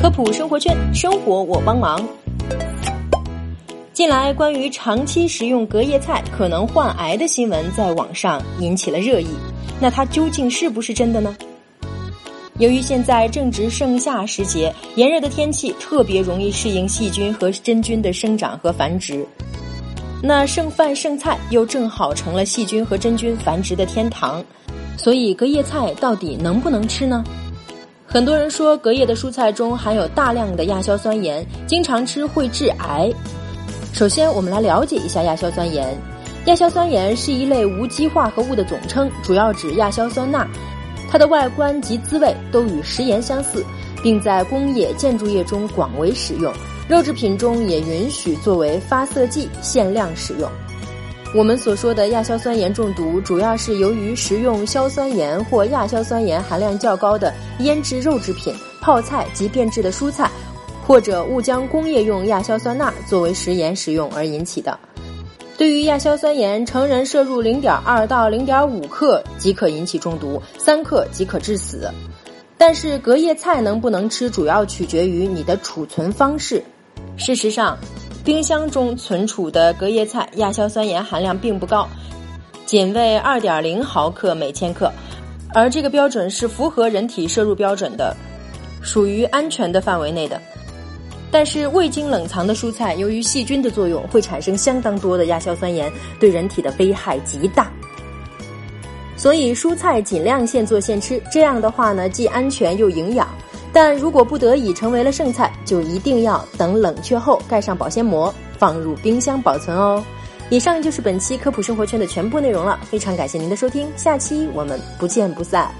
科普生活圈，生活我帮忙。近来，关于长期食用隔夜菜可能患癌的新闻在网上引起了热议。那它究竟是不是真的呢？由于现在正值盛夏时节，炎热的天气特别容易适应细菌和真菌的生长和繁殖。那剩饭剩菜又正好成了细菌和真菌繁殖的天堂，所以隔夜菜到底能不能吃呢？很多人说隔夜的蔬菜中含有大量的亚硝酸盐，经常吃会致癌。首先，我们来了解一下亚硝酸盐。亚硝酸盐是一类无机化合物的总称，主要指亚硝酸钠。它的外观及滋味都与食盐相似，并在工业、建筑业中广为使用。肉制品中也允许作为发色剂限量使用。我们所说的亚硝酸盐中毒，主要是由于食用硝酸盐或亚硝酸盐含量较高的腌制肉制品、泡菜及变质的蔬菜，或者误将工业用亚硝酸钠作为食盐使用而引起的。对于亚硝酸盐，成人摄入零点二到零点五克即可引起中毒，三克即可致死。但是隔夜菜能不能吃，主要取决于你的储存方式。事实上，冰箱中存储的隔夜菜亚硝酸盐含量并不高，仅为二点零毫克每千克，而这个标准是符合人体摄入标准的，属于安全的范围内的。但是未经冷藏的蔬菜，由于细菌的作用，会产生相当多的亚硝酸盐，对人体的危害极大。所以蔬菜尽量现做现吃，这样的话呢，既安全又营养。但如果不得已成为了剩菜，就一定要等冷却后盖上保鲜膜，放入冰箱保存哦。以上就是本期科普生活圈的全部内容了，非常感谢您的收听，下期我们不见不散。